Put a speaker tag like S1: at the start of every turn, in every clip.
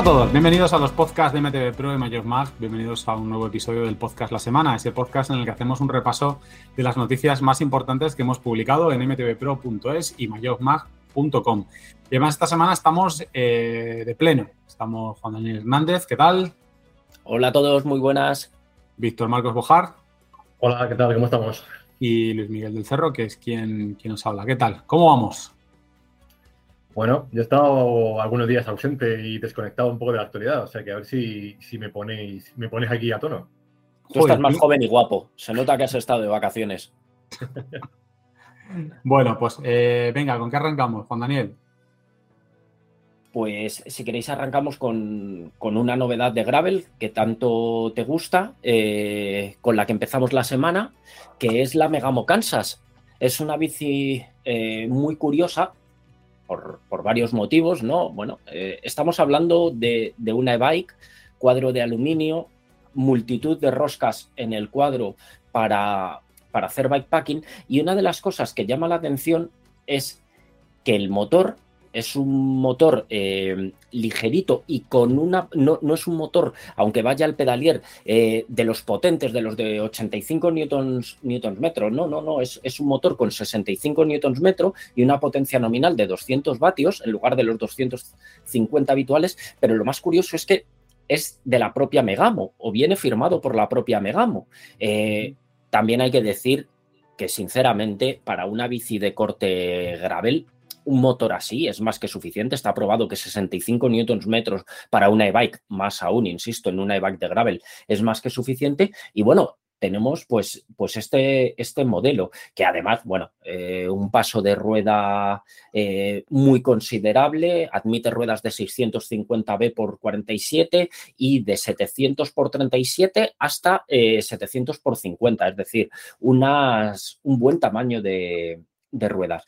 S1: Hola a todos, bienvenidos a los podcasts de MTV Pro y Major Mag, bienvenidos a un nuevo episodio del podcast La Semana, ese podcast en el que hacemos un repaso de las noticias más importantes que hemos publicado en mtvpro.es y mayormag.com. Y además esta semana estamos eh, de pleno, estamos Juan Daniel Hernández, ¿qué tal?
S2: Hola a todos, muy buenas.
S1: Víctor Marcos Bojar.
S3: Hola, ¿qué tal? ¿Cómo estamos?
S1: Y Luis Miguel del Cerro, que es quien, quien nos habla. ¿Qué tal? ¿Cómo vamos?
S3: Bueno, yo he estado algunos días ausente y desconectado un poco de la actualidad, o sea que a ver si, me, ponéis, me ponéis aquí a tono.
S2: Tú estás más joven y guapo, se nota que has estado de vacaciones.
S1: bueno, pues eh, venga, ¿con qué arrancamos, Juan Daniel?
S2: Pues si queréis arrancamos con, una novedad de Gravel que tanto te gusta, eh, con la que empezamos la semana, que es la Megamo Kansas. Es una bici eh, muy curiosa por, varios motivos, ¿no? Bueno, eh, estamos hablando de, una e-bike, cuadro de aluminio, multitud de roscas en el cuadro para, para hacer bikepacking y una de las cosas que llama la atención es que el motor es un motor eh, ligerito y con una. No, no, es un motor, aunque vaya al pedalier, eh, de los potentes, de los de 85 newtons, newtons metro. No, no, no. Es, es, un motor con 65 newtons metro y una potencia nominal de 200 vatios en lugar de los 250 habituales. Pero lo más curioso es que es de la propia Megamo o viene firmado por la propia Megamo. Eh, también hay que decir que, sinceramente, para una bici de corte gravel un motor así es más que suficiente. Está probado que 65 newtons metros para una e-bike, más aún, insisto, en una e-bike de gravel, es más que suficiente. Y bueno, tenemos pues, pues este, este modelo, que además, bueno, eh, un paso de rueda eh, muy considerable, admite ruedas de 650B por 47 y de 700 por 37 hasta 700 eh, por 50, es decir, unas, un buen tamaño de, de ruedas.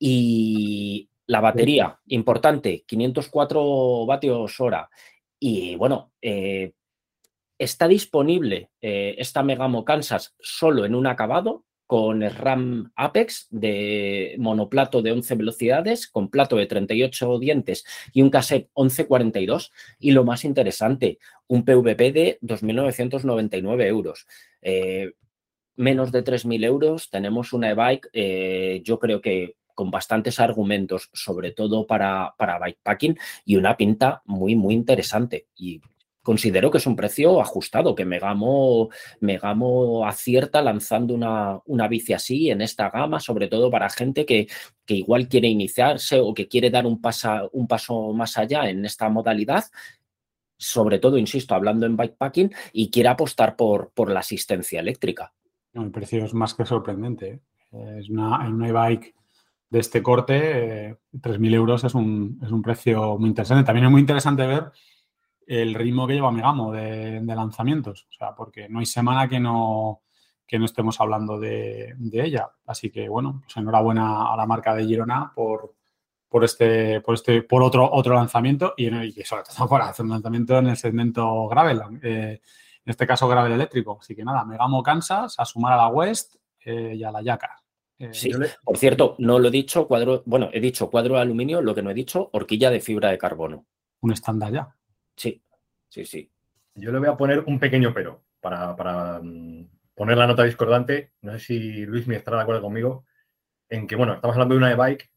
S2: Y la batería, importante, 504 vatios hora. Y bueno, eh, está disponible eh, esta Megamo Kansas solo en un acabado con el RAM Apex de monoplato de 11 velocidades, con plato de 38 dientes y un cassette 1142. Y lo más interesante, un PVP de 2.999 euros. Eh, menos de 3.000 euros, tenemos una e-bike, yo creo que con bastantes argumentos, sobre todo para, para bikepacking, y una pinta muy, muy interesante. Y considero que es un precio ajustado, que Megamo, Megamo acierta lanzando una, una, bici así en esta gama, sobre todo para gente que, que igual quiere iniciarse o que quiere dar un, un paso más allá en esta modalidad sobre todo, insisto, hablando en bikepacking, y quiere apostar por, por la asistencia eléctrica.
S1: el precio es más que sorprendente. ¿eh? Es una, una bike de este corte, 3.000 euros es un, es un, precio muy interesante. También es muy interesante ver el ritmo que lleva Megamo de, de lanzamientos, o sea, porque no hay semana que no, que no estemos hablando de, ella. Así que, bueno, pues enhorabuena a la marca de Girona por, por este, por este, por otro, otro lanzamiento y, y sobre todo por hacer un lanzamiento en el segmento gravel, eh, en este caso gravel eléctrico. Así que nada, Megamo Kansas, a sumar a la West eh, y a la Yaca.
S2: Eh, sí, por cierto, no lo he dicho, cuadro, bueno, he dicho cuadro de aluminio, lo que no he dicho, horquilla de fibra de carbono.
S1: Un estándar ya.
S2: Sí, sí, sí.
S3: Yo le voy a poner un pequeño pero para, mm, poner la nota discordante. No sé si Luis me estará de acuerdo conmigo en que, bueno, estamos hablando de una e-bike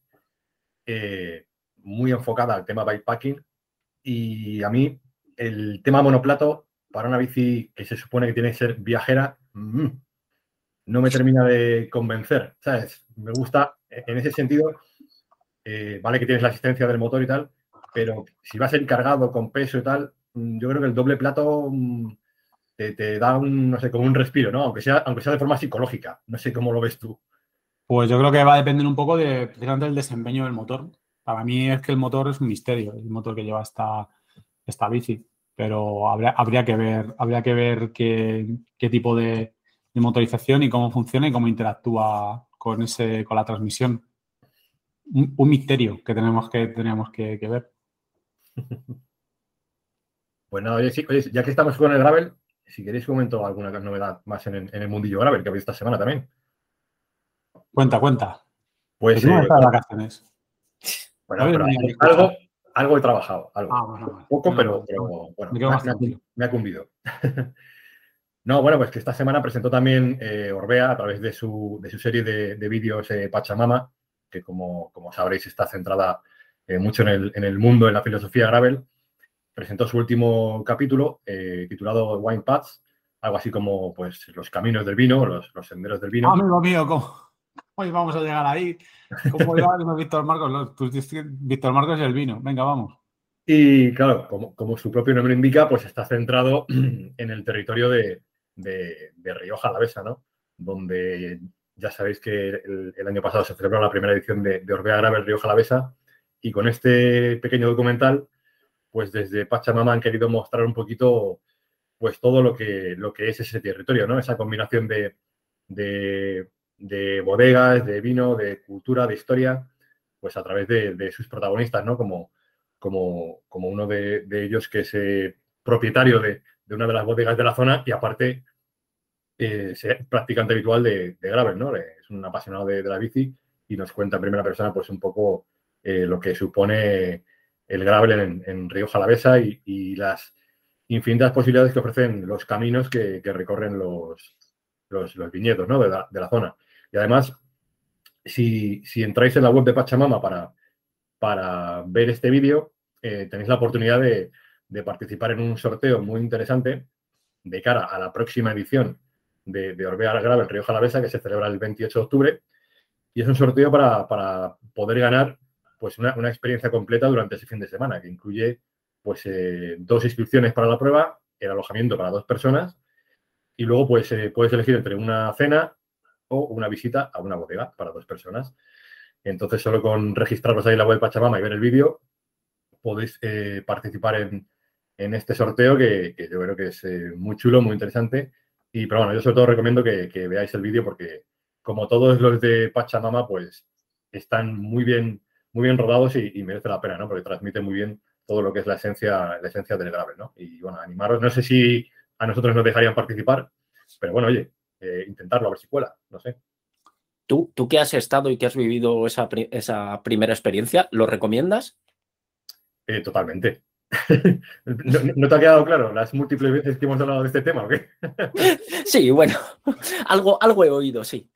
S3: eh, muy enfocada al tema bikepacking y a mí el tema monoplato para una bici que se supone que tiene que ser viajera, mm, no me termina de convencer, ¿sabes? Me gusta, en ese sentido, eh, vale que tienes la asistencia del motor y tal, pero si vas a ir cargado con peso y tal, mm, yo creo que el doble plato mm, te, da un, no sé, como un respiro, ¿no? Aunque sea, aunque sea de forma psicológica. No sé cómo lo ves tú.
S1: Pues yo creo que va a depender un poco de precisamente del desempeño del motor. Para mí es que el motor es un misterio, el motor que lleva esta, esta bici. Pero habría, habría que ver, habría que ver qué tipo de, de motorización y cómo funciona y cómo interactúa con, ese, con la transmisión. Un, misterio que tenemos que, tenemos que, ver.
S3: Pues nada, oye, ya que estamos con el gravel, si queréis comento alguna novedad más en el, mundillo gravel que habéis esta semana también.
S1: Cuenta, cuenta.
S3: Pues. no
S1: eh, vacaciones.
S3: Bueno, pero algo, algo he trabajado, algo. Ah, Poco, pero, bueno, me, ha, cumplido. no, bueno, pues que esta semana presentó también eh, Orbea a través de su, serie de, vídeos eh, Pachamama, que como, como, sabréis está centrada eh, mucho en el, en el, mundo, en la filosofía Gravel. Presentó su último capítulo titulado Wine Paths, algo así como pues los caminos del vino, los, senderos del vino.
S1: Amigo mío, ¿cómo, hoy vamos a llegar ahí? ¿Cómo va Víctor Marcos? Víctor Marcos y el vino. Venga, vamos.
S3: Y claro, como, su propio nombre indica, pues está centrado en el territorio de, de, de Rioja Alavesa, ¿no? Donde ya sabéis que el, año pasado se celebró la primera edición de, Orbea Gravel Rioja Alavesa y con este pequeño documental, pues desde Pachamama han querido mostrar un poquito pues todo lo que, lo que es ese territorio, ¿no? Esa combinación de, de, bodegas, de vino, de cultura, de historia, pues a través de, sus protagonistas, ¿no? Como, como, como uno de, ellos que es eh, propietario de, una de las bodegas de la zona y aparte eh, practicante habitual de, gravel, ¿no? Es un apasionado de, la bici y nos cuenta en primera persona pues un poco eh, lo que supone el gravel en, Río Jalavesa y las infinitas posibilidades que ofrecen los caminos que, recorren los, los, viñedos ¿no? de, la, zona. Y además, si, entráis en la web de Pachamama para, para ver este vídeo, eh, tenéis la oportunidad de, participar en un sorteo muy interesante de cara a la próxima edición de, de Orbea Grave en Río Jalavesa, que se celebra el 28 de octubre. Y es un sorteo para, poder ganar pues una, una, experiencia completa durante ese fin de semana, que incluye pues eh, dos inscripciones para la prueba, el alojamiento para dos personas y luego pues eh, puedes elegir entre una cena o una visita a una bodega para dos personas. Entonces, solo con registraros ahí en la web Pachamama y ver el vídeo, podéis eh, participar en, este sorteo que, yo creo que es muy chulo, muy interesante. Y, pero bueno, yo sobre todo recomiendo que, veáis el vídeo porque, como todos los de Pachamama, pues están muy bien, muy bien rodados y, y merece la pena, ¿no? Porque transmite muy bien todo lo que es la esencia, la esencia del grave, ¿no? Y bueno, animaros, no sé si a nosotros nos dejarían participar, pero bueno, oye, eh, intentarlo a ver si cuela, no sé.
S2: ¿Tú, tú que has estado y que has vivido esa, primera experiencia, ¿lo recomiendas?
S3: Eh, totalmente. ¿No, te ha quedado claro las múltiples veces que hemos hablado de este tema o qué?
S2: sí, bueno, algo, algo he oído, sí.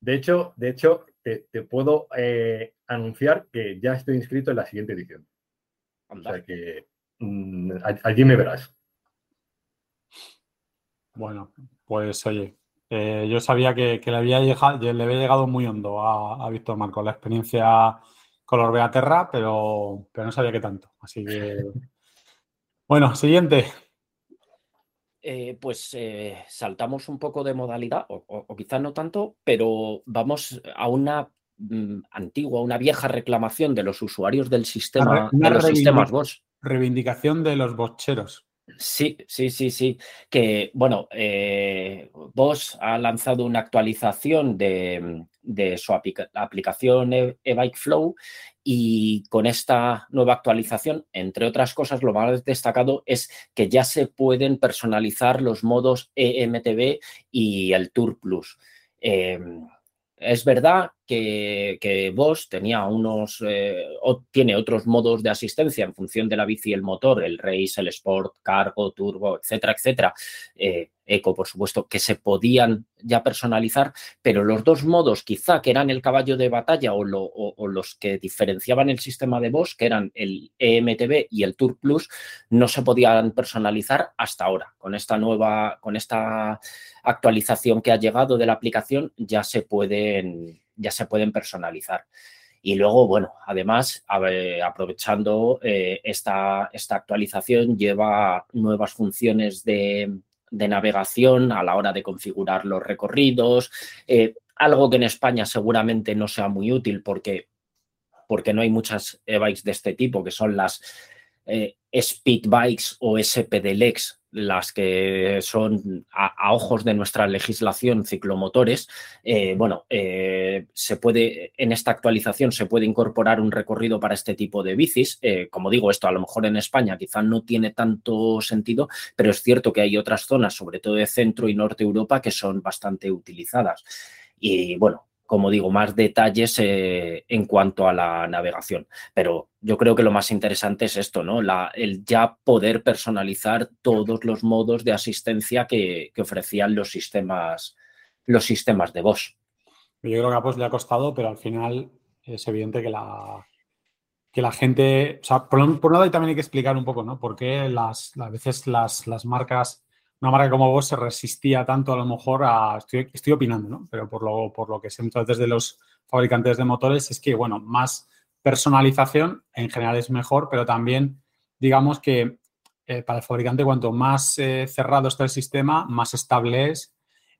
S3: De hecho, de hecho te, puedo eh, anunciar que ya estoy inscrito en la siguiente edición. O sea que mm, allí me verás.
S1: Bueno, pues oye, eh, yo sabía que, le, había llegado, le había llegado muy hondo a, Víctor Marco la experiencia con Orbea Terra, pero, pero no sabía que tanto. Así que. Bueno, siguiente.
S2: Eh, pues eh, saltamos un poco de modalidad, o, quizás no tanto, pero vamos a una Mm, antigua, una vieja reclamación de los usuarios del sistema, de los sistemas Bosch.
S1: Reivindicación de los bocheros.
S2: Sí, sí, sí, sí. Que, bueno, eh, Bosch ha lanzado una actualización de, su aplicación e-, e-Bike Flow y con esta nueva actualización, entre otras cosas, lo más destacado es que ya se pueden personalizar los modos EMTB y el Tour Plus. Em, es verdad que, que Bosch tenía unos, eh, o tiene otros modos de asistencia en función de la bici y el motor, el Race, el Sport, Cargo, Turbo, etcétera, etcétera. Eh, Eco, por supuesto, que se podían ya personalizar, pero los dos modos quizá que eran el caballo de batalla o, los que diferenciaban el sistema de Bosch, que eran el EMTB y el Tour Plus, no se podían personalizar hasta ahora. Con esta nueva, con esta actualización que ha llegado de la aplicación, ya se pueden, ya se pueden personalizar. Y luego, bueno, además, aprovechando eh, esta, esta actualización, lleva nuevas funciones de, navegación a la hora de configurar los recorridos, eh, algo que en España seguramente no sea muy útil porque, porque no hay muchas e-bikes de este tipo, que son las eh, speed bikes o SPDLEX, las que son a, ojos de nuestra legislación ciclomotores, eh, bueno, eh, se puede, en esta actualización se puede incorporar un recorrido para este tipo de bicis. Eh, como digo, esto a lo mejor en España quizá no tiene tanto sentido, pero es cierto que hay otras zonas, sobre todo de centro y norte Europa, que son bastante utilizadas. Y bueno, como digo, más detalles eh, en cuanto a la navegación. Pero yo creo que lo más interesante es esto, ¿no? el ya poder personalizar todos los modos de asistencia que, ofrecían los sistemas, los sistemas de voz.
S1: Yo creo que a Post le ha costado, pero al final es evidente que la, que la gente, o sea, por, un lado también hay que explicar un poco, ¿no? Por qué las, a veces las, las marcas una marca como vos se resistía tanto a lo mejor a, estoy, opinando, ¿no? Pero por lo, por lo que sé muchas veces de los fabricantes de motores es que, bueno, más personalización en general es mejor, pero también digamos que eh, para el fabricante cuanto más eh, cerrado está el sistema, más estable es,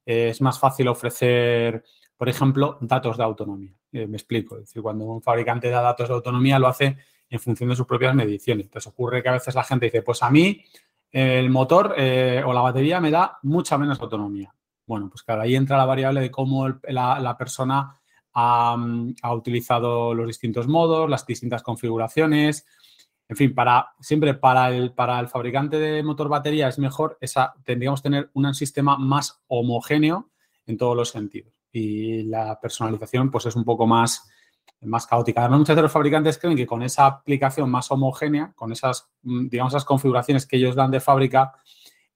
S1: eh, es más fácil ofrecer, por ejemplo, datos de autonomía. me explico, es decir, cuando un fabricante da datos de autonomía lo hace en función de sus propias mediciones. Entonces ocurre que a veces la gente dice, pues a mí el motor eh, o la batería me da mucha menos autonomía. Bueno, pues cada ahí entra la variable de cómo la, persona ha, utilizado los distintos modos, las distintas configuraciones. En fin, para, siempre para el, para el fabricante de motor batería es mejor, esa, tendríamos tener un sistema más homogéneo en todos los sentidos. Y la personalización pues es un poco más, más caótica. Además, muchos de los fabricantes creen que con esa aplicación más homogénea, con esas, mm, digamos, esas configuraciones que ellos dan de fábrica,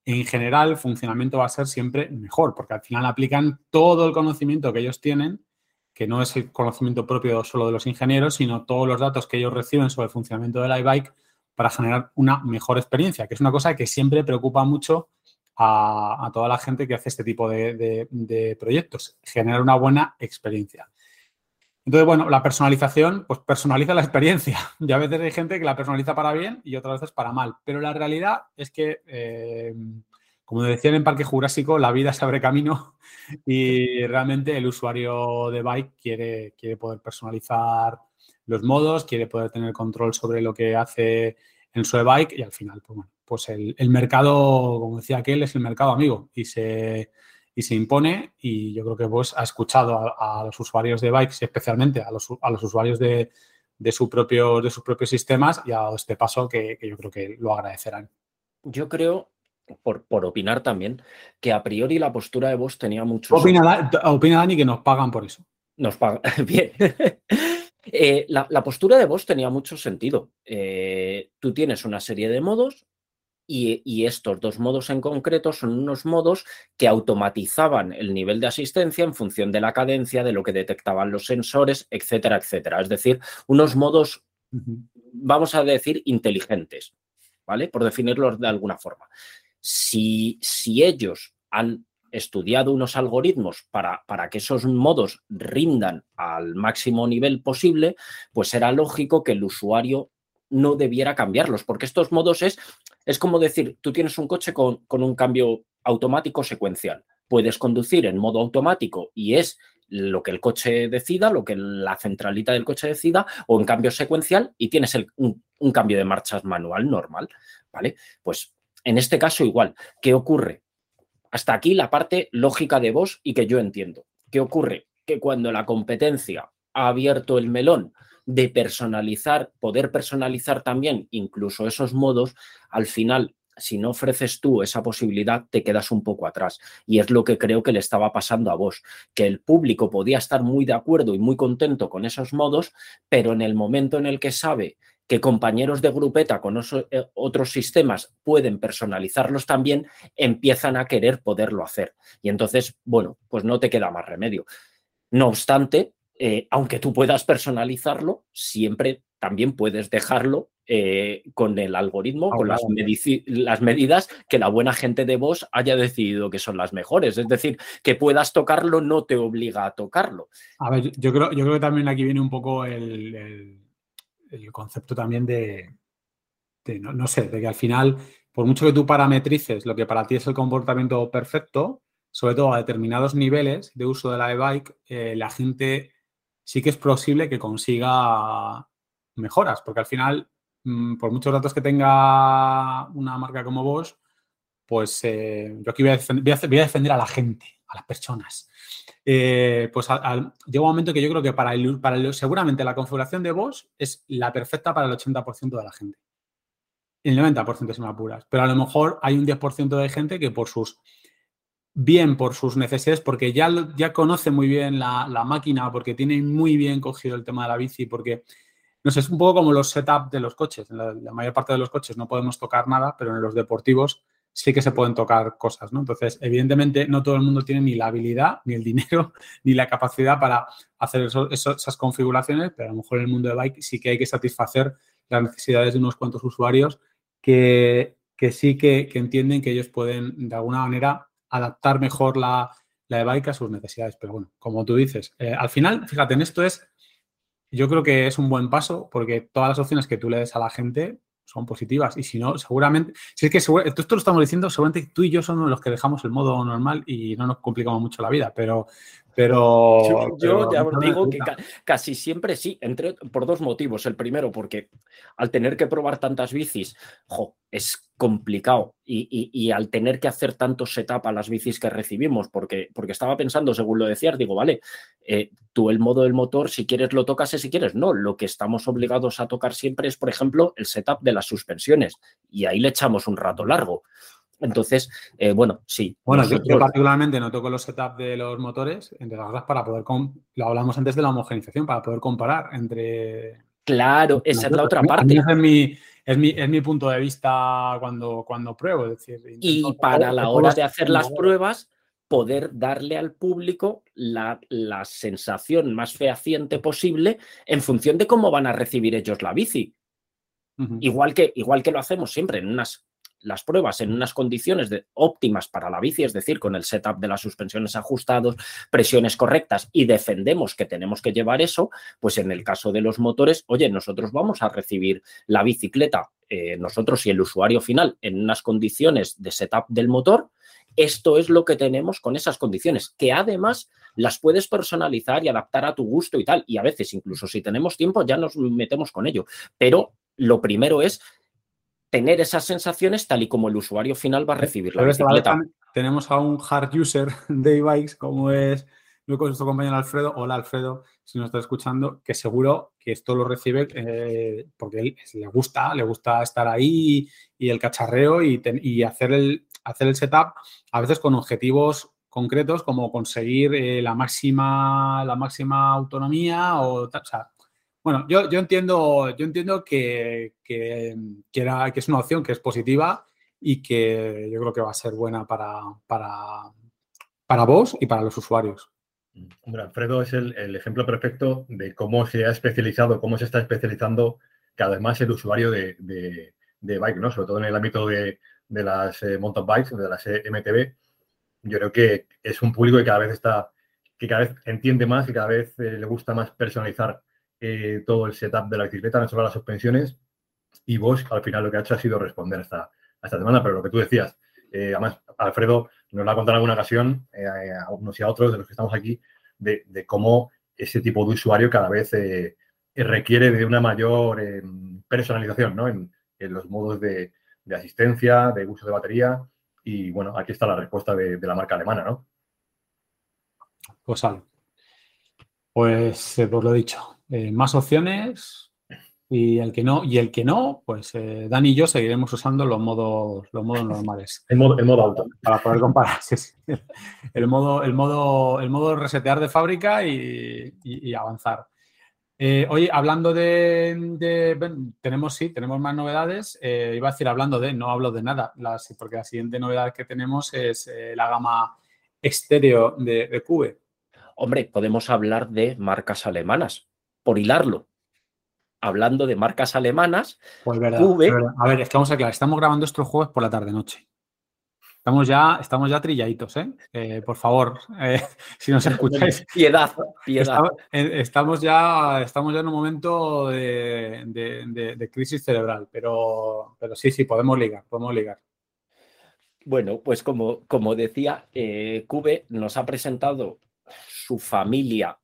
S1: en general el funcionamiento va a ser siempre mejor, porque al final aplican todo el conocimiento que ellos tienen, que no es el conocimiento propio solo de los ingenieros, sino todos los datos que ellos reciben sobre el funcionamiento del iBike para generar una mejor experiencia, que es una cosa que siempre preocupa mucho a, toda la gente que hace este tipo de proyectos, generar una buena experiencia. Entonces, bueno, la personalización, pues personaliza la experiencia. Y a veces hay gente que la personaliza para bien y otras veces para mal. Pero la realidad es que, eh, como decían en Parque Jurásico, la vida se abre camino y realmente el usuario de bike quiere, quiere poder personalizar los modos, quiere poder tener control sobre lo que hace en su e-bike y al final, pues bueno, pues el, el mercado, como decía aquel, es el mercado amigo y se y se impone y yo creo que vos ha escuchado a, los usuarios de bikes, especialmente a los, a los usuarios de, de, su propio, de sus propios sistemas y ha dado este paso que, yo creo que lo agradecerán.
S2: Yo creo, por, por, opinar también, que a priori la postura de vos tenía mucho...
S1: Opina, opina Dani que nos pagan por eso.
S2: Nos pagan, bien. Eh, la, la, postura de vos tenía mucho sentido. Eh, tú tienes una serie de modos y, estos dos modos en concreto son unos modos que automatizaban el nivel de asistencia en función de la cadencia, de lo que detectaban los sensores, etcétera, etcétera. Es decir, unos modos, vamos a decir, inteligentes, ¿vale? Por definirlos de alguna forma. Si, si ellos han estudiado unos algoritmos para, para, que esos modos rindan al máximo nivel posible, pues era lógico que el usuario no debiera cambiarlos, porque estos modos es es como decir, tú tienes un coche con, un cambio automático secuencial. Puedes conducir en modo automático y es lo que el coche decida, lo que la centralita del coche decida, o en cambio secuencial y tienes un, un, cambio de marchas manual normal, ¿vale? Pues en este caso igual. ¿Qué ocurre? Hasta aquí la parte lógica de vos y que yo entiendo. ¿Qué ocurre? Que cuando la competencia ha abierto el melón de personalizar, poder personalizar también incluso esos modos, al final si no ofreces tú esa posibilidad, te quedas un poco atrás. Y es lo que creo que le estaba pasando a vos, que el público podía estar muy de acuerdo y muy contento con esos modos, pero en el momento en el que sabe que compañeros de grupeta con eh, otros sistemas pueden personalizarlos también, empiezan a querer poderlo hacer. Y entonces, bueno, pues no te queda más remedio. No obstante, eh, aunque tú puedas personalizarlo, siempre también puedes dejarlo eh, con el algoritmo, con las, las, medidas que la buena gente de vos haya decidido que son las mejores. Es decir, que puedas tocarlo no te obliga a tocarlo.
S1: A ver, yo creo, yo creo que también aquí viene un poco el, concepto también de, no, no, sé, de que al final, por mucho que tú parametrices lo que para ti es el comportamiento perfecto, sobre todo a determinados niveles de uso de la e-bike, eh, la gente sí que es posible que consiga mejoras, porque al final, mm, por muchos datos que tenga una marca como vos, pues eh, yo aquí voy a, defender, a, la gente, a las personas. Eh, pues llega un momento que yo creo que para, el, seguramente la configuración de vos es la perfecta para el 80% de la gente. El 90% si me apuras. Pero a lo mejor hay un 10% de gente que por sus bien por sus necesidades, porque ya, ya conoce muy bien la, máquina, porque tiene muy bien cogido el tema de la bici, porque, no sé, es un poco como los setups de los coches. En la, mayor parte de los coches no podemos tocar nada, pero en los deportivos sí que se pueden tocar cosas, ¿no? Entonces, evidentemente, no todo el mundo tiene ni la habilidad, ni el dinero, ni la capacidad para hacer esas configuraciones, pero a lo mejor en el mundo de bike sí que hay que satisfacer las necesidades de unos cuantos usuarios que, sí que, que entienden que ellos pueden, de alguna manera, adaptar mejor la, la bike a sus necesidades. Pero bueno, como tú dices, eh, al final, fíjate, en esto es, yo creo que es un buen paso porque todas las opciones que tú le des a la gente son positivas. Y si no, seguramente, si es que esto, lo estamos diciendo, seguramente tú y yo somos los que dejamos el modo normal y no nos complicamos mucho la vida, pero... pero
S2: yo, ya os digo que casi siempre sí, entre, por dos motivos. El primero, porque al tener que probar tantas bicis, es complicado y, al tener que hacer tantos setup a las bicis que recibimos, porque, porque estaba pensando, según lo decías, digo, vale, eh, tú el modo del motor, si quieres lo tocas y si quieres no. Lo que estamos obligados a tocar siempre es, por ejemplo, el setup de las suspensiones y ahí le echamos un rato largo. Entonces, eh, bueno, sí.
S1: Bueno, yo, particularmente no toco los setups de los motores, entre las cosas para poder, lo hablamos antes de la homogenización, para poder comparar entre...
S2: Claro, esa es la otra parte.
S1: Es mi, es mi, es mi punto de vista cuando, cuando pruebo. Es decir,
S2: y para la hora de hacer las pruebas, poder darle al público la, sensación más fehaciente posible en función de cómo van a recibir ellos la bici. igual, que, igual que lo hacemos siempre en unas las pruebas en unas condiciones de, óptimas para la bici, es decir, con el setup de las suspensiones ajustados, presiones correctas y defendemos que tenemos que llevar eso, pues en el caso de los motores, oye, nosotros vamos a recibir la bicicleta, eh, nosotros y el usuario final, en unas condiciones de setup del motor. Esto es lo que tenemos con esas condiciones, que además las puedes personalizar y adaptar a tu gusto y tal. Y a veces, incluso si tenemos tiempo, ya nos metemos con ello. Pero lo primero es tener esas sensaciones tal y como el usuario final va a recibir la bicicleta.
S1: Tenemos a un hard user de e-bikes como es nuestro compañero Alfredo. Hola Alfredo, si nos está escuchando, que seguro que esto lo recibe eh, porque él le gusta, le gusta estar ahí y, el cacharreo y, hacer, el, hacer el setup a veces con objetivos concretos como conseguir eh, la máxima la máxima autonomía o, o sea, bueno, yo, entiendo, yo entiendo que, que, que es una opción que es positiva y que yo creo que va a ser buena para, para, para vos y para los usuarios.
S3: Hombre, Alfredo es el, ejemplo perfecto de cómo se ha especializado, cómo se está especializando cada vez más el usuario de, bike, ¿no? Sobre todo en el ámbito de, las eh, mountain bikes, de las eh, MTB. Yo creo que es un público que cada vez está, que cada vez entiende más y cada vez eh, le gusta más personalizar eh, todo el setup de la bicicleta, no solo las suspensiones. Y Bosch al final lo que ha hecho ha sido responder a esta, demanda. Pero lo que tú decías, eh, además, Alfredo nos lo ha contado en alguna ocasión, eh, a unos y a otros de los que estamos aquí, de, cómo ese tipo de usuario cada vez requiere de una mayor personalización ¿no? en, los modos de, asistencia, de uso de batería. Y bueno, aquí está la respuesta de, la marca alemana, ¿no?
S1: Pues, pues, pues lo dicho, eh, más opciones y el que no, y el que no, pues eh, Dani y yo seguiremos usando los modos, los modos normales.
S3: El modo, el modo auto.
S1: Para poder comparar. El modo, el modo, el modo resetear de fábrica y, avanzar. Eh, oye, hablando de, tenemos sí, tenemos más novedades. iba a decir hablando de, no hablo de nada, porque la siguiente novedad que tenemos es la gama estéreo de, de Cube.
S2: Hombre, podemos hablar de marcas alemanas por hilarlo. Hablando de marcas alemanas,
S1: pues verdad, A ver, estamos aclarar, estamos grabando estos jueves por la tarde-noche. Estamos ya, estamos ya trilladitos, ¿eh? eh por favor, eh, si nos escucháis.
S2: Piedad, piedad.
S1: Estamos, ya, estamos ya en un momento de, crisis cerebral, pero, pero sí, sí, podemos ligar, podemos ligar.
S2: Bueno, pues como, como decía, eh, Cube nos ha presentado su familia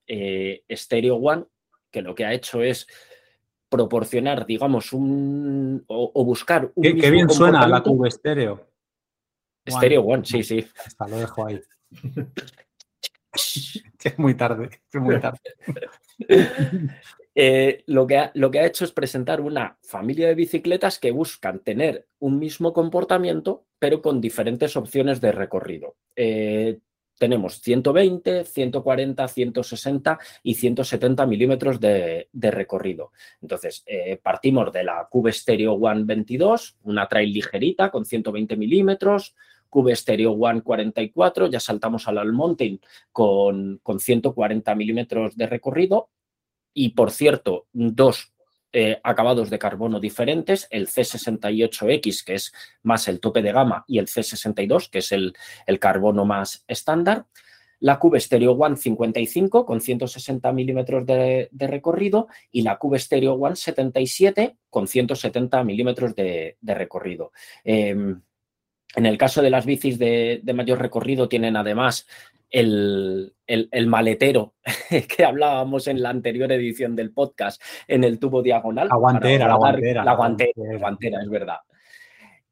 S2: Stereo One, que lo que ha hecho es proporcionar, digamos, un o, buscar un.
S1: Qué, bien suena la Cube estéreo.
S2: Stereo One, sí, sí.
S1: Hasta lo dejo ahí. es muy tarde, es muy tarde.
S2: Eh, lo, que ha, lo que ha hecho es presentar una familia de bicicletas que buscan tener un mismo comportamiento, pero con diferentes opciones de recorrido. Eh, tenemos 120, 140, 160 y 170 milímetros de, recorrido. Entonces, eh, partimos de la Cube Stereo One 22, una trail ligerita con 120 milímetros, Cube Stereo One 44, ya saltamos al All Mountain con, con 140 milímetros de recorrido y, por cierto, dos eh, acabados de carbono diferentes, el C68X, que es más el tope de gama, y el C62, que es el, el carbono más estándar. La Cube Stereo One 55 con 160 milímetros de, recorrido y la Cube Stereo One 77 con 170 milímetros de, recorrido. Em, en el caso de las bicis de, de, mayor recorrido tienen además el, maletero que hablábamos en la anterior edición del podcast en el tubo diagonal.
S1: La guantera, la guantera.
S2: La guantera, es verdad.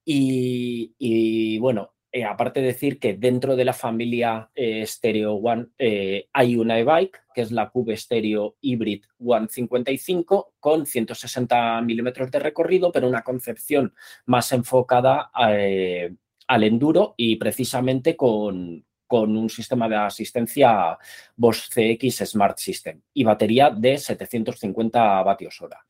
S2: Y, bueno, eh, aparte de decir que dentro de la familia eh, Stereo One eh, hay una e-bike, que es la Cube Stereo Hybrid One 55, con 160 milímetros de recorrido, pero una concepción más enfocada al enduro y precisamente con, con un sistema de asistencia Bosch CX Smart System y batería de 750 vatios hora.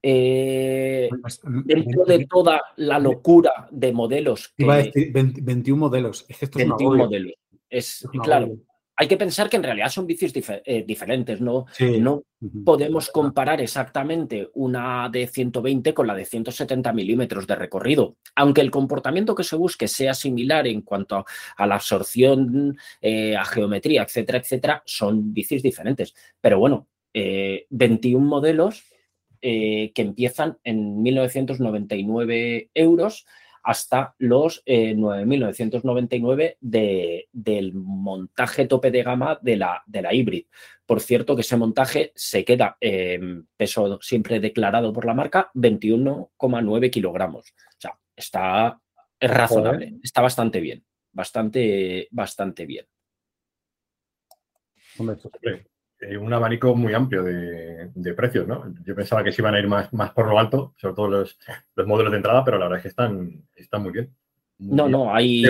S2: Eh, pues, dentro de toda la locura de modelos.
S1: Que, Iba a decir 21 modelos.
S2: Es 21 modelos. Es, claro, hay que pensar que en realidad son bicis eh, diferentes, ¿no? No podemos comparar exactamente una de 120 con la de 170 milímetros de recorrido, aunque el comportamiento que se busque sea similar en cuanto a la absorción, eh, a geometría, etcétera, etcétera, son bicis diferentes. Pero bueno, 21 eh, modelos que empiezan en 1999 euros hasta los 9.999 eh, del montaje tope de gama de la, de la híbrida. Por cierto, que ese montaje se queda, peso siempre declarado por la marca, 21,9 kilogramos. O sea, está razonable, está bastante bien, bastante, bastante bien.
S3: Eh, un abanico muy amplio de, precios, ¿no? Yo pensaba que se iban a ir más, más por lo alto, sobre todo los, modelos de entrada, pero la verdad es que están, están muy bien.
S2: no, no, hay,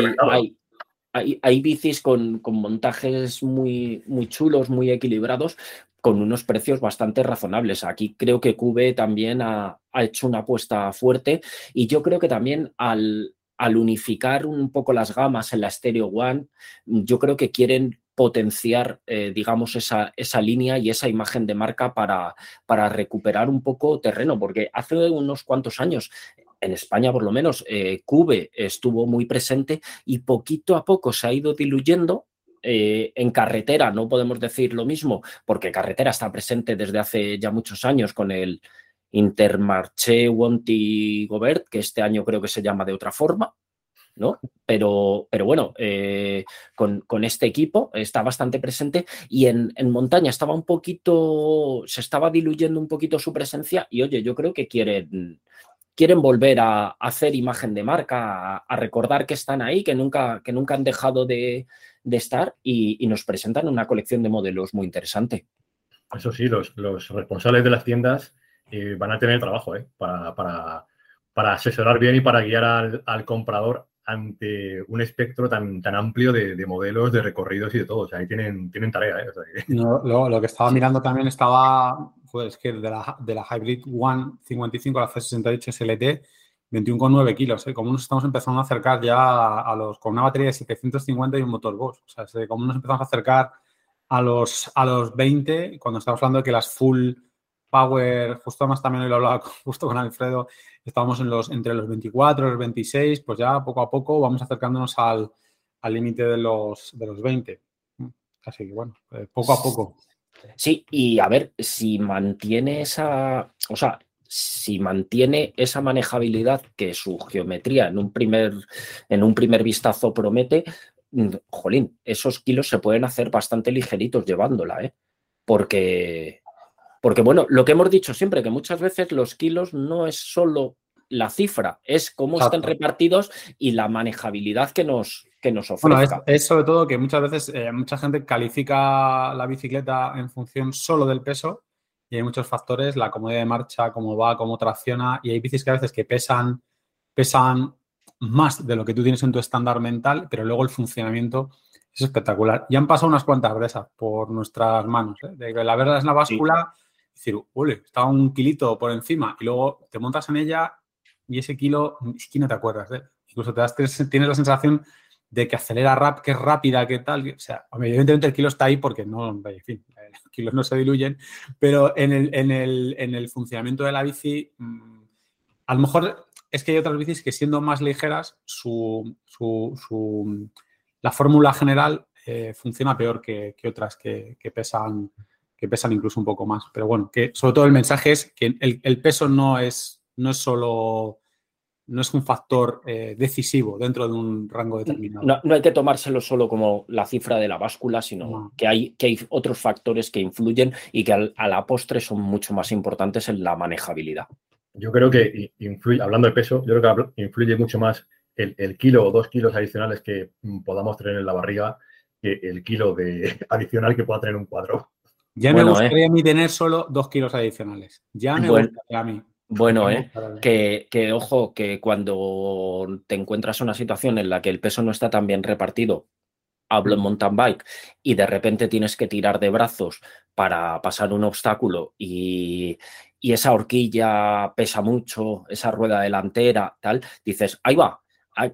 S2: hay, hay, bicis con, montajes muy, muy chulos, muy equilibrados, con unos precios bastante razonables. Aquí creo que Cube también ha, ha hecho una apuesta fuerte y yo creo que también al, al unificar un poco las gamas en la Stereo One, yo creo que quieren potenciar, eh, digamos, esa, esa, línea y esa imagen de marca para, para, recuperar un poco terreno, porque hace unos cuantos años, en España por lo menos, eh, Cube estuvo muy presente y poquito a poco se ha ido diluyendo. Eh, en carretera no podemos decir lo mismo, porque carretera está presente desde hace ya muchos años con el Intermarché Wanty Gobert, que este año creo que se llama de otra forma, ¿no? Pero, pero bueno, eh, con, este equipo está bastante presente y en, montaña estaba un poquito, se estaba diluyendo un poquito su presencia y oye, yo creo que quieren, quieren volver a, hacer imagen de marca, a, recordar que están ahí, que nunca, que nunca han dejado de, estar y, nos presentan una colección de modelos muy interesante.
S3: Eso sí, los, responsables de las tiendas eh, van a tener trabajo ¿eh? para, para, asesorar bien y para guiar al, al comprador ante un espectro tan, tan amplio de, modelos, de recorridos y de todo. O sea, ahí tienen, tienen tarea. ¿eh?
S1: lo, que estaba mirando también estaba, pues que de la, de la Hybrid One 55 a la C68 SLT, 21,9 kilos. ¿eh? Como nos estamos empezando a acercar ya a, los, con una batería de 750 y un motor Bosch. O sea, como nos empezamos a acercar a los, a los 20, cuando estamos hablando de que las full power, justo más también hoy lo hablaba justo con Alfredo, estábamos en los, entre los 24 y los 26, pues ya poco a poco vamos acercándonos al límite de los, de los 20. Así que bueno, eh, poco a poco.
S2: Sí, y a ver, si mantiene esa, o sea, si mantiene esa manejabilidad que su geometría en un primer, en un primer vistazo promete, mm, jolín, esos kilos se pueden hacer bastante ligeritos llevándola, ¿eh? Porque, porque, bueno, lo que hemos dicho siempre, que muchas veces los kilos no es solo la cifra, es cómo están repartidos y la manejabilidad que nos, que nos ofrece.
S1: Bueno, es, sobre todo que muchas veces eh, mucha gente califica la bicicleta en función solo del peso y hay muchos factores, la comodidad de marcha, cómo va, cómo tracciona, y hay bicis que a veces que pesan, pesan más de lo que tú tienes en tu estándar mental, pero luego el funcionamiento es espectacular. Ya han pasado unas cuantas bresas por nuestras manos, ¿eh? de la verla es la báscula, decir, uy, está un kilito por encima, y luego te montas en ella y ese kilo, que no te acuerdas, ¿eh? incluso te das, tienes la sensación de que acelera rap, que es rápida, que tal. O sea, evidentemente el kilo está ahí porque no, en fin, los kilos no se diluyen, pero en el, en el, en el funcionamiento de la bici, mm, a lo mejor es que hay otras bicis que siendo más ligeras, su, su, su la fórmula general eh, funciona peor que, que otras que, que, pesan que pesan incluso un poco más. Pero bueno, que sobre todo el mensaje es que el, el peso no es, no es solo no es un factor eh, decisivo dentro de un rango determinado.
S2: No, no, hay que tomárselo solo como la cifra de la báscula, sino no. que, hay, que hay otros factores que influyen y que al, a la postre son mucho más importantes en la manejabilidad.
S3: Yo creo que influye, hablando de peso, yo creo que influye mucho más el, el kilo o dos kilos adicionales que podamos tener en la barriga que el kilo de adicional que pueda tener un cuadro.
S1: Ya bueno, me gustaría eh. a mí tener solo dos kilos adicionales. Ya me bueno. gustaría a mí.
S2: Bueno, eh, que, que, ojo, que cuando te encuentras en una situación en la que el peso no está tan bien repartido, hablo en mountain bike, y de repente tienes que tirar de brazos para pasar un obstáculo y, y esa horquilla pesa mucho, esa rueda delantera, tal, dices, ahí va,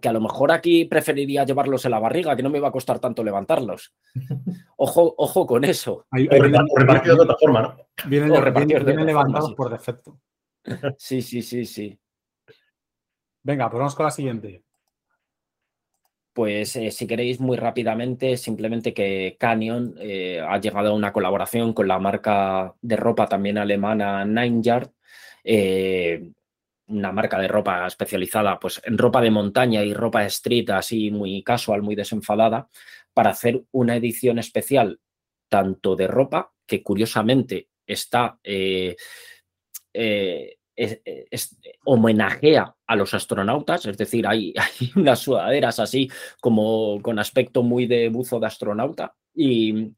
S2: que a lo mejor aquí preferiría llevarlos en la barriga, que no me iba a costar tanto levantarlos. Ojo, ojo con eso.
S3: Hay, hay repartidos de otra forma, ¿no?
S1: Vienen, vienen, vienen levantados por defecto.
S2: Sí, sí, sí, sí.
S1: Venga, pues vamos con la siguiente.
S2: Pues eh, si queréis muy rápidamente, simplemente que Canyon eh, ha llegado a una colaboración con la marca de ropa también alemana Nine Yard, eh, una marca de ropa especializada pues, en ropa de montaña y ropa street, así muy casual, muy desenfadada, para hacer una edición especial tanto de ropa, que curiosamente está eh, eh, es, homenajea a los astronautas, es decir, hay, unas sudaderas así como con aspecto muy de buzo de astronauta y,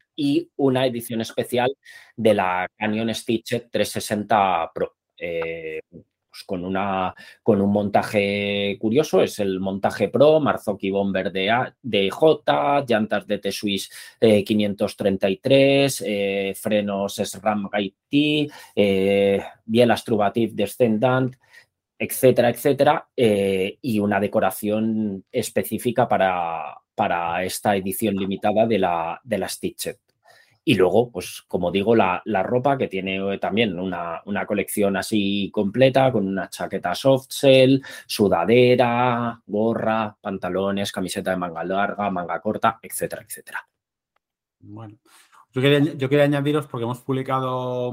S2: una edición especial de la Canyon Stitch 360 Pro. Eh, pues con, una, con un montaje curioso, es el montaje Pro, Marzocchi Bomber de, A, de J, llantas de T-Swiss eh, 533, eh, frenos SRAM IT, eh, bielas Trubatif Descendant, etcétera, etcétera, eh, y una decoración específica para, para esta edición limitada de la, de la Stitchet. Y luego, pues como digo, la, la ropa que tiene también una, una, colección así completa con una chaqueta soft shell, sudadera, gorra, pantalones, camiseta de manga larga, manga corta, etcétera, etcétera.
S1: Bueno, yo quería, yo quería añadiros porque hemos publicado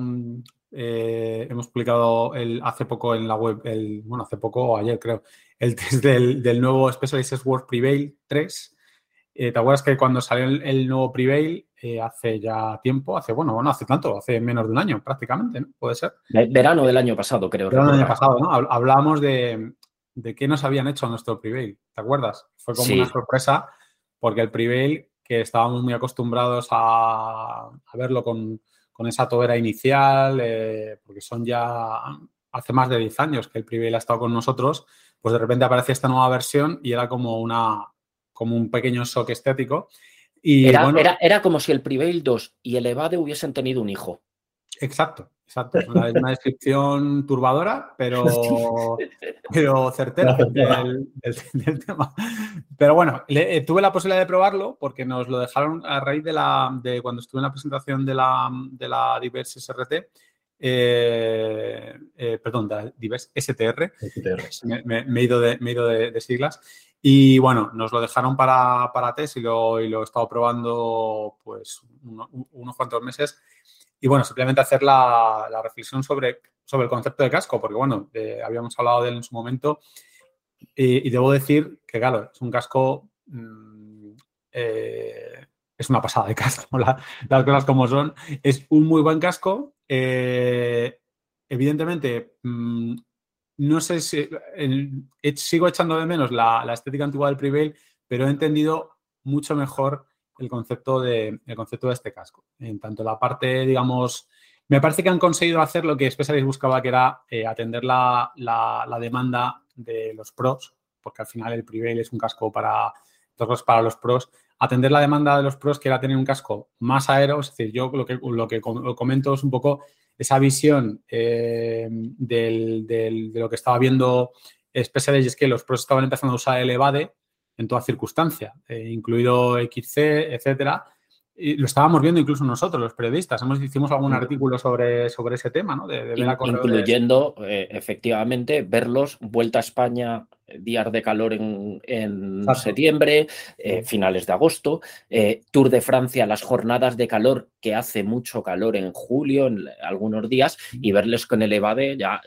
S1: eh, hemos publicado el, hace poco en la web, el, bueno, hace poco o ayer creo, el test del, del nuevo Specialized Word Prevail 3. Eh, ¿Te acuerdas que cuando salió el, el nuevo Prevail eh, hace ya tiempo, hace, bueno, no hace tanto, hace menos de un año prácticamente, ¿no? Puede ser.
S2: Verano del año pasado, creo.
S1: Verano del año pasado, ¿no? Hablábamos de, de qué nos habían hecho a nuestro Prevail, ¿te acuerdas? Fue como sí. una sorpresa porque el Prevail, que estábamos muy acostumbrados a, a verlo con, con, esa tobera inicial, eh, porque son ya hace más de 10 años que el Prevail ha estado con nosotros, pues de repente aparece esta nueva versión y era como una como un pequeño shock estético. Y,
S2: era, bueno, era, era, como si el Prevail 2 y el Evade hubiesen tenido un hijo.
S1: Exacto, exacto. Es una, una, descripción turbadora, pero, pero certera del, del, del, tema. Pero bueno, le, eh, tuve la posibilidad de probarlo porque nos lo dejaron a raíz de la de cuando estuve en la presentación de la, de la Diverse SRT. Eh, eh, perdón, de la Diverse STR. STR. Me, me, me, he ido de, me he ido de, de siglas. Y bueno, nos lo dejaron para, para test y lo, y lo he estado probando pues uno, unos cuantos meses. Y bueno, simplemente hacer la, la, reflexión sobre, sobre el concepto de casco, porque bueno, eh, habíamos hablado de él en su momento y, y, debo decir que claro, es un casco, mmm, eh, es una pasada de casco, la, las cosas como son. Es un muy buen casco. Eh, evidentemente, mmm, no sé si sigo echando de menos la, la, estética antigua del Prevail, pero he entendido mucho mejor el concepto de, el concepto de este casco. En tanto la parte, digamos, Me parece que han conseguido hacer lo que Specialist buscaba, que era eh, atender la, demanda de los pros, porque al final el Prevail es un casco para, para los pros, atender la demanda de los pros, que era tener un casco más aero, es decir, yo lo que, lo que comento es un poco esa visión eh, de lo que estaba viendo Specialist, es que los pros estaban empezando a usar el EVADE en toda circunstancia, eh, incluido XC, etcétera, y lo estábamos viendo incluso nosotros, los periodistas. Hemos, hicimos algún artículo sobre, sobre ese tema, ¿no?
S2: De, Incluyendo, eh, efectivamente, verlos, vuelta a España, días de calor en, septiembre, eh, finales de agosto, eh, Tour de Francia, las jornadas de calor, que hace mucho calor en julio, en algunos días, y verles con el EVADE ya...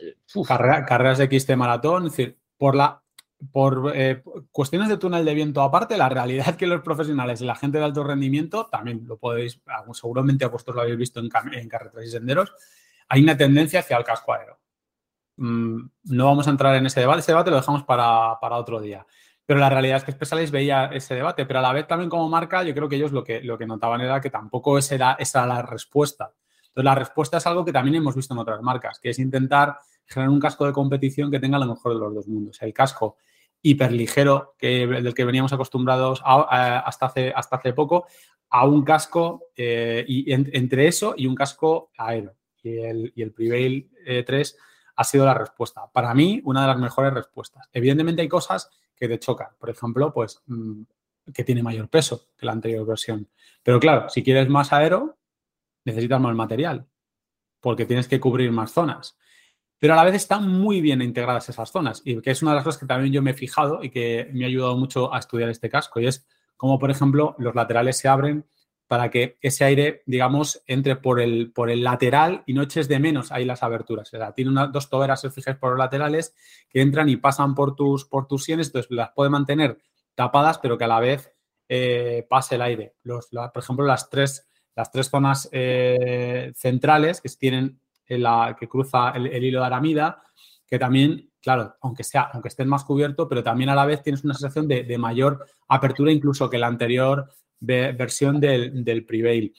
S1: carreras de XT maratón, es decir, por la por eh, cuestiones de túnel de viento aparte, la realidad que los profesionales y la gente de alto rendimiento, también lo podéis, seguramente vosotros lo habéis visto en, carreteras y senderos, hay una tendencia hacia el casco aero. Mm, no vamos a entrar en ese debate, ese debate lo dejamos para, otro día. Pero la realidad es que Specialized veía ese debate, pero a la vez también como marca, yo creo que ellos lo que, lo que notaban era que tampoco esa esa era la respuesta. Entonces, la respuesta es algo que también hemos visto en otras marcas, que es intentar generar un casco de competición que tenga lo mejor de los dos mundos. El casco hiperligero que, del que veníamos acostumbrados hasta, hace, hasta hace poco a un casco eh, y entre eso y un casco aero. Y el, y el Prevail 3 eh, ha sido la respuesta. Para mí, una de las mejores respuestas. Evidentemente hay cosas que te chocan. Por ejemplo, pues mm, que tiene mayor peso que la anterior versión. Pero claro, si quieres más aero, necesitas más material porque tienes que cubrir más zonas pero a la vez están muy bien integradas esas zonas y que es una de las cosas que también yo me he fijado y que me ha ayudado mucho a estudiar este casco y es como, por ejemplo, los laterales se abren para que ese aire, digamos, entre por el, por el lateral y no eches de menos ahí las aberturas. O sea, tiene unas dos toberas, si fijes, por los laterales que entran y pasan por tus, por tus sienes, entonces las puede mantener tapadas, pero que a la vez eh, pase el aire. Los, por ejemplo, las tres, las tres zonas eh, centrales que tienen la, que cruza el, hilo de aramida, que también, claro, aunque sea, aunque estés más cubierto, pero también a la vez tienes una sensación de, mayor apertura incluso que la anterior versión del, del Prevail.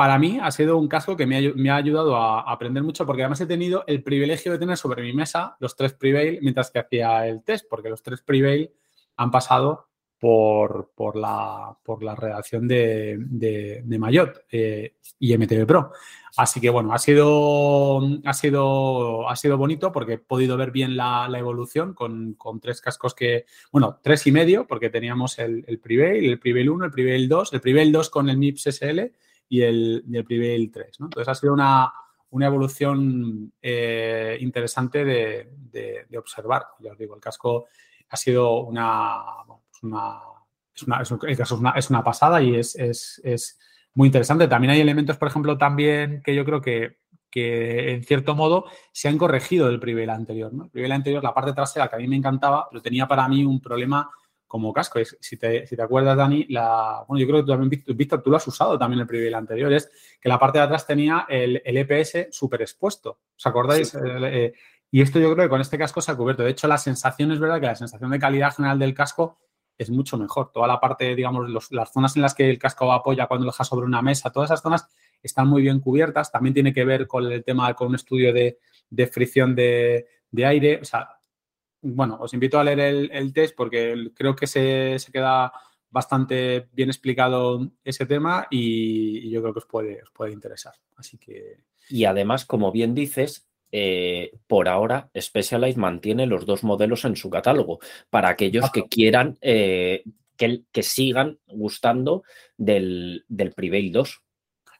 S1: Para mí ha sido un casco que me ha, ayudado a, aprender mucho porque además he tenido el privilegio de tener sobre mi mesa los tres Prevail mientras que hacía el test, porque los tres Prevail han pasado por, por, la, por la redacción de, de, Mayot eh, y MTV Pro. Así que bueno, ha sido, ha sido, ha sido bonito porque he podido ver bien la, evolución con, tres cascos que, bueno, tres y medio, porque teníamos el, el Prevail, el Prevail 1, el Prevail 2, el Prevail 2 con el MIPS SL y el, el Prevail 3. Entonces ha sido una, evolución eh, interesante de, de, observar. Ya os digo, el casco ha sido una, una, es una, es, una, es una pasada y es, es, muy interesante. También hay elementos, por ejemplo, también que yo creo que, que en cierto modo se han corregido del Prevail anterior. ¿no? El Prevail anterior, la parte trasera, que a mí me encantaba, pero tenía para mí un problema como casco. Si te, si te acuerdas, Dani, la, bueno, yo creo que tú también, Víctor, tú lo has usado también el Prevail anterior, es que la parte de atrás tenía el, el EPS súper expuesto. ¿Os acordáis? Eh, y esto yo creo que con este casco se ha cubierto. De hecho, la sensación es verdad que la sensación de calidad general del casco es mucho mejor. Toda la parte, digamos, las zonas en las que el casco apoya cuando lo deja sobre una mesa, todas esas zonas están muy bien cubiertas. También tiene que ver con el tema, con un estudio de, fricción de, aire. O sea, bueno, os invito a leer el, test porque creo que se, queda bastante bien explicado ese tema y, yo creo que os puede, os puede interesar. Así que.
S2: Y además, como bien dices, eh, por ahora Specialized mantiene los dos modelos en su catálogo para aquellos que quieran eh, que, que, sigan gustando del, del Prevail 2.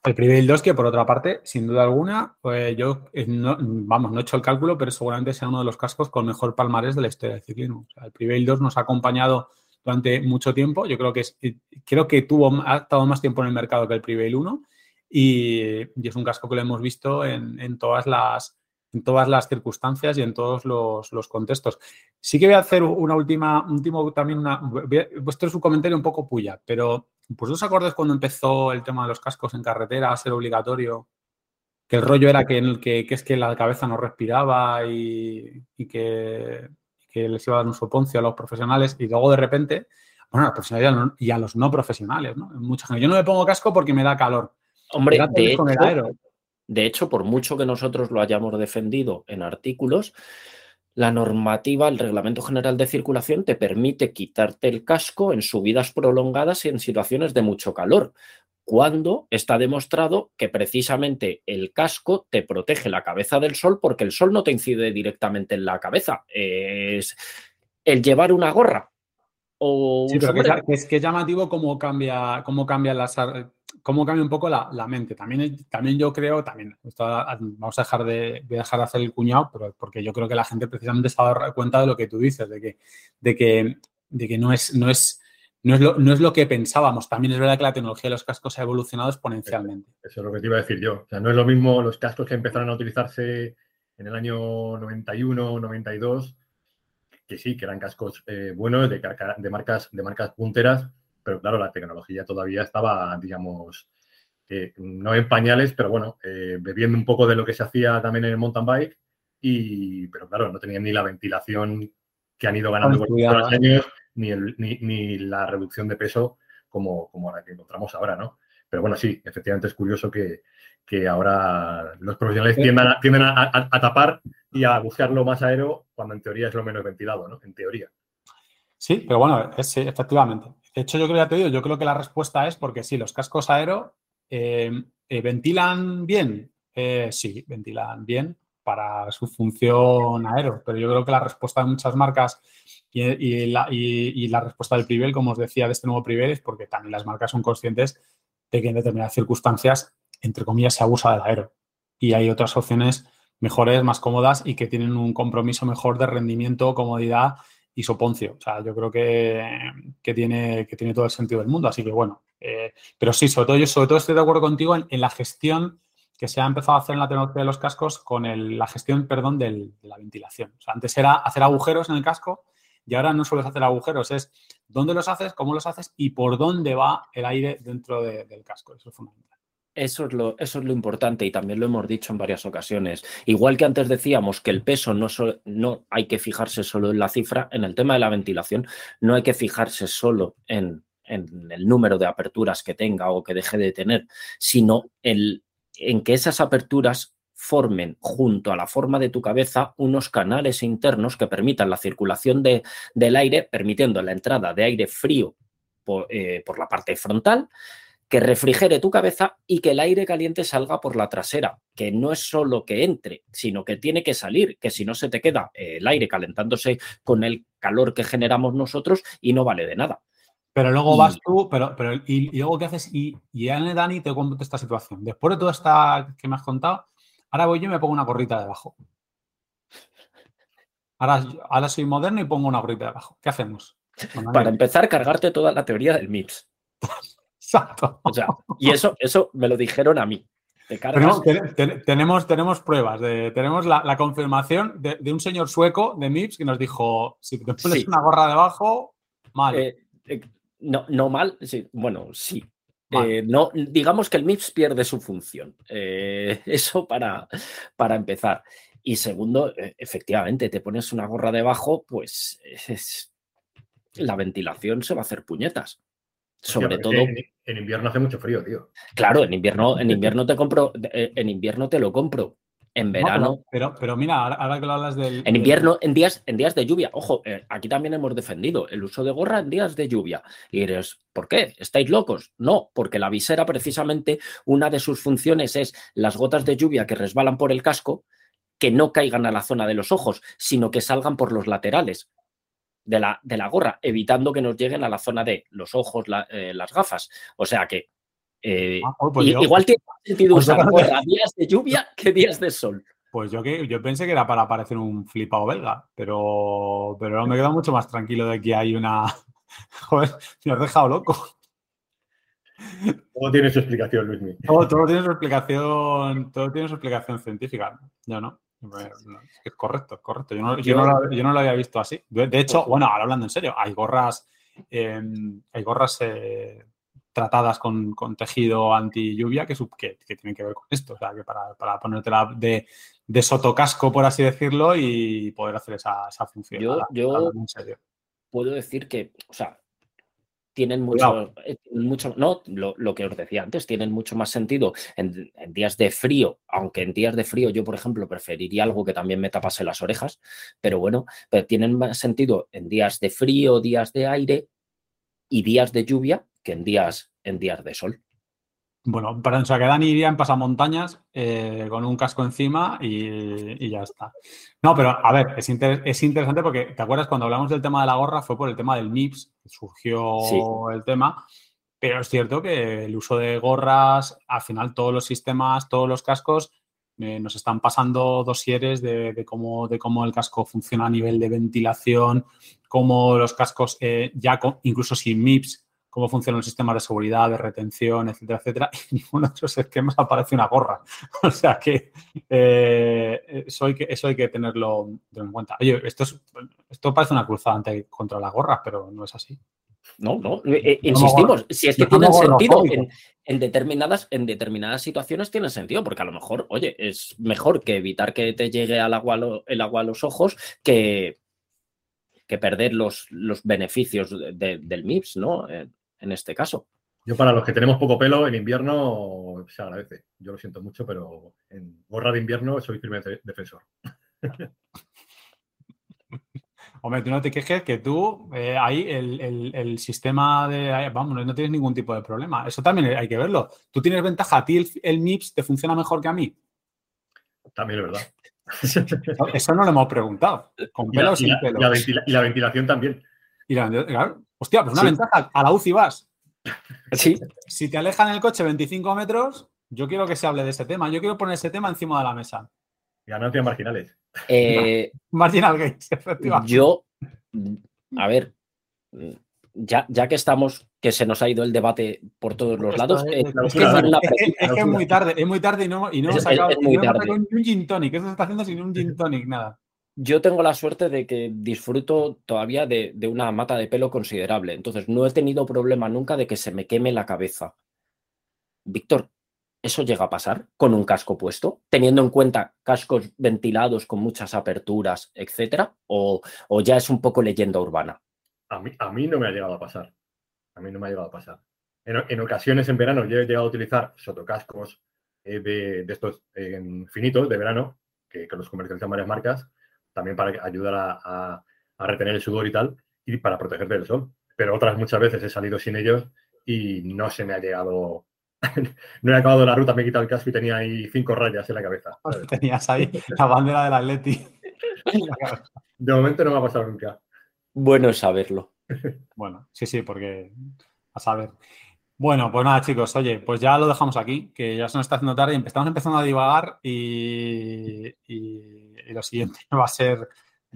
S1: El Prevail 2 que por otra parte, sin duda alguna, pues yo eh, no, vamos, no he hecho el cálculo, pero seguramente sea uno de los cascos con mejor palmarés de la historia del ciclismo. el Prevail 2 nos ha acompañado durante mucho tiempo. Yo creo que es, creo que tuvo, ha estado más tiempo en el mercado que el Prevail 1 y, es un casco que lo hemos visto en, en todas las en todas las circunstancias y en todos los, contextos. Sí que voy a hacer una última, último también una, esto es un comentario un poco puya, pero pues os acordáis cuando empezó el tema de los cascos en carretera a ser obligatorio? Que el rollo era que, que, que es que la cabeza no respiraba y, que, les iba a dar un soponcio a los profesionales y luego de repente, bueno, a los profesionales y a los no profesionales, ¿no? Mucha gente, yo no me pongo casco porque me da calor.
S2: Hombre, de hecho, De hecho, por mucho que nosotros lo hayamos defendido en artículos, la normativa, el Reglamento General de Circulación te permite quitarte el casco en subidas prolongadas y en situaciones de mucho calor, cuando está demostrado que precisamente el casco te protege la cabeza del sol porque el sol no te incide directamente en la cabeza. Es el llevar una gorra. O
S1: sí, pero que es, que es, llamativo cómo cambia, cómo cambia las cómo cambia un poco la, mente. También, también yo creo, también, vamos a dejar de, dejar de hacer el cuñado, pero porque yo creo que la gente precisamente se ha dado cuenta de lo que tú dices, de que, de que, de que no es, no es no es, lo, no es lo que pensábamos. También es verdad que la tecnología de los cascos ha evolucionado exponencialmente.
S3: Eso, es lo que te iba a decir yo. No es lo mismo los cascos que empezaron a utilizarse en el año 91, 92, que sí, que eran cascos eh, buenos, de, marcas, de marcas punteras, pero claro, la tecnología todavía estaba, digamos, eh, no en pañales, pero bueno, eh, bebiendo un poco de lo que se hacía también en el mountain bike, y, pero claro, no tenían ni la ventilación que han ido ganando con los años, ni, el, ni, la reducción de peso como, como la que encontramos ahora, ¿no? Pero bueno, sí, efectivamente es curioso que, ahora los profesionales tiendan, a, tienden a, tapar y a buscarlo más aero cuando en teoría es lo menos ventilado, ¿no? En teoría.
S1: Sí, pero bueno, es, efectivamente. De hecho, yo creo, ya te digo, yo creo que la respuesta es porque sí, los cascos aero eh, eh, ventilan bien. Eh, sí, ventilan bien para su función aero, pero yo creo que la respuesta de muchas marcas y, la, respuesta del Privel, como os decía, de este nuevo Privel, es porque también las marcas son conscientes de que en determinadas circunstancias, entre comillas, se abusa del aero. Y hay otras opciones mejores, más cómodas y que tienen un compromiso mejor de rendimiento, comodidad y soponcio. O sea, yo creo que, tiene, que tiene todo el sentido del mundo. Así que bueno, eh, pero sí, sobre todo yo sobre todo estoy de acuerdo contigo en, la gestión que se ha empezado a hacer en la tecnología de los cascos con la gestión, perdón, de la ventilación. O sea, antes era hacer agujeros en el casco y ahora no sueles hacer agujeros, es dónde los haces, cómo los haces y por dónde va el aire dentro del casco. Eso es fundamental.
S2: Eso es, lo, eso es lo importante y también lo hemos dicho en varias ocasiones. Igual que antes decíamos que el peso no, no hay que fijarse solo en la cifra, en el tema de la ventilación no hay que fijarse solo en, el número de aperturas que tenga o que deje de tener, sino en que esas aperturas formen junto a la forma de tu cabeza unos canales internos que permitan la circulación de, del aire, permitiendo la entrada de aire frío eh, por, la parte frontal, que refrigere tu cabeza y que el aire caliente salga por la trasera, que no es solo que entre, sino que tiene que salir, que si no se te queda el aire calentándose con el calor que generamos nosotros y no vale de nada.
S1: Pero luego vas tú, pero, pero y, luego qué haces, y, y Dani te cuento esta situación. Después de toda esta que me has contado, Ahora voy yo y me pongo una gorrita debajo. Ahora, ahora soy moderno y pongo una gorrita debajo. ¿Qué hacemos?
S2: Para empezar, cargarte toda la teoría del MIPS.
S1: Exacto.
S2: y eso, eso me lo dijeron a mí.
S1: Tenemos, tenemos, pruebas, tenemos la, confirmación de, un señor sueco de MIPS que nos dijo, si te pones una gorra debajo, mal.
S2: Eh, eh, no, no mal, sí, bueno, sí, eh, no, digamos que el MIPS pierde su función. Eso para, para empezar. Y segundo, efectivamente, te pones una gorra debajo, pues la ventilación se va a hacer puñetas. Sobre todo.
S3: En, invierno hace mucho frío, tío.
S2: Claro, en invierno, en invierno te compro, eh, en invierno te lo compro. En verano.
S1: pero, pero, mira, ahora, que lo hablas del.
S2: En invierno, en días, en días de lluvia. Ojo, eh, aquí también hemos defendido el uso de gorra en días de lluvia. Y eres, ¿por qué? ¿Estáis locos? No, porque la visera, precisamente, una de sus funciones es las gotas de lluvia que resbalan por el casco, que no caigan a la zona de los ojos, sino que salgan por los laterales. De la, de la gorra, evitando que nos lleguen a la zona de los ojos, eh, las gafas. O sea que eh, ah, pues igual tiene sentido pues usar días de lluvia que días de sol.
S1: Pues yo, que, yo pensé que era para parecer un flipado belga, pero, pero me quedo mucho más tranquilo de que hay una. Joder, me has dejado loco.
S3: Todo tiene su explicación, Luis.
S1: Todo, todo, tiene su explicación, todo tiene su explicación científica. Yo no. Es correcto, es correcto. Yo no, yo, no lo, había visto así. De, hecho, bueno, ahora hablando en serio, hay gorras, em, hay gorras eh, tratadas con, tejido anti lluvia que, que, que, tienen que ver con esto. O sea, que para, para ponértela de, de sotocasco, por así decirlo, y poder hacer esa, función.
S2: Yo, yo puedo decir que, o sea, tienen mucho, eh, mucho no, lo, que os decía antes, tienen mucho más sentido en, días de frío, aunque en días de frío yo, por ejemplo, preferiría algo que también me tapase las orejas, pero bueno, pero tienen más sentido en días de frío, días de aire y días de lluvia que en días, en días de sol.
S1: Bueno, para o sea, que Dani iría en pasamontañas eh, con un casco encima y, ya está. No, pero a ver, es, es, interesante porque, ¿te acuerdas cuando hablamos del tema de la gorra? Fue por el tema del MIPS, que surgió el tema, pero es cierto que el uso de gorras, al final todos los sistemas, todos los cascos, eh, nos están pasando dosieres de, cómo, de cómo el casco funciona a nivel de ventilación, cómo los cascos, eh, ya incluso sin MIPS, cómo funciona el sistema de seguridad, de retención, etcétera, etcétera, y ninguno de esos esquemas aparece una gorra. O sea que eh, eso, hay que eso hay que tenerlo en cuenta. Oye, esto, es, esto parece una cruzada contra las gorras, pero no es así.
S2: No, no, eh, eh, insistimos, si es que tienen sentido en, determinadas, en determinadas situaciones tiene sentido, porque a lo mejor, oye, es mejor que evitar que te llegue al agua, el agua a los ojos que, que perder los, los beneficios del MIPS, ¿no? En este caso.
S3: Yo para los que tenemos poco pelo, en invierno se agradece. Yo lo siento mucho, pero en gorra de invierno soy firme defensor.
S1: Hombre, tú no te quejes que tú eh, ahí el, sistema de... Vamos, no tienes ningún tipo de problema. Eso también hay que verlo. Tú tienes ventaja. ¿A ti el, MIPS te funciona mejor que a mí?
S3: También es verdad.
S1: Eso no lo hemos preguntado. ¿Con pelo o sin pelo?
S3: Y la, ventilación también.
S1: Y la, claro, Hostia, pues una ventaja. A la UCI vas.
S2: Sí.
S1: Si te alejan el coche 25 metros, yo quiero que se hable de ese tema. Yo quiero poner ese tema encima de la mesa.
S3: Ganancias marginales.
S2: Eh,
S1: Marginal gains, efectivamente.
S2: Yo, a ver, ya, ya que estamos, que se nos ha ido el debate por todos los lados.
S1: Es, que, es, muy tarde, es muy tarde y no, y no hemos sacado un gin tonic. Eso se está haciendo sin un gin tonic, nada.
S2: Yo tengo la suerte de que disfruto todavía de, una mata de pelo considerable, entonces no he tenido problema nunca de que se me queme la cabeza. Víctor, ¿eso llega a pasar con un casco puesto, teniendo en cuenta cascos ventilados con muchas aperturas, etcétera? ¿O, ya es un poco leyenda urbana?
S3: A mí, no me ha llegado a pasar. A mí no me ha llegado a pasar. En, ocasiones en verano yo he llegado a utilizar sotocascos eh, de, estos finitos de verano, que, que los comercializan varias marcas, también para ayudar a, retener el sudor y tal, y para protegerte del sol. Pero otras muchas veces he salido sin ellos y no se me ha llegado, no he acabado la ruta, me he quitado el casco y tenía ahí cinco rayas en la cabeza.
S1: Tenías ahí la bandera del Atleti.
S3: De momento no me ha pasado nunca.
S2: Bueno saberlo.
S1: Bueno, sí, sí, porque a saber. Bueno, pues nada, chicos, oye, pues ya lo dejamos aquí, que ya se nos está haciendo tarde y estamos empezando a divagar y, lo siguiente va a ser,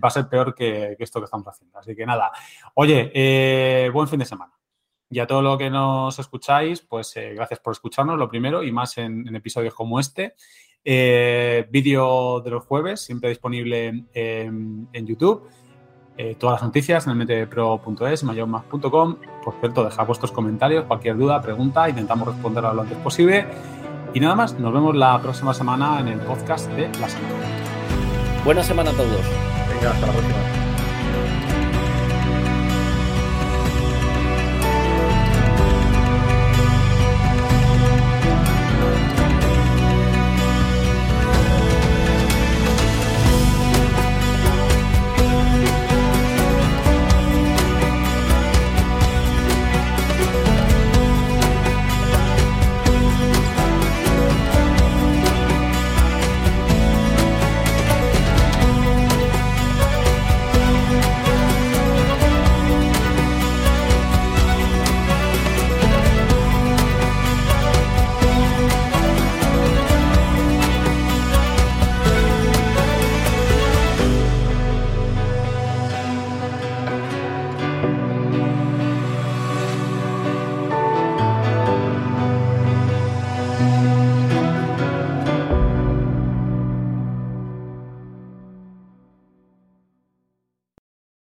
S1: va a ser peor que, esto que estamos haciendo. Así que nada, oye, eh, buen fin de semana. Y a todo lo que nos escucháis, pues eh, gracias por escucharnos, lo primero, y más en, episodios como este. Eh, vídeo de los jueves, siempre disponible en YouTube. Todas las noticias en el mtpro.es, mayormas.com. Por cierto, dejad vuestros comentarios, cualquier duda, pregunta, intentamos responder lo antes posible. Y nada más, nos vemos la próxima semana en el podcast de la semana.
S2: Buena semana a todos.
S3: Venga, hasta la próxima.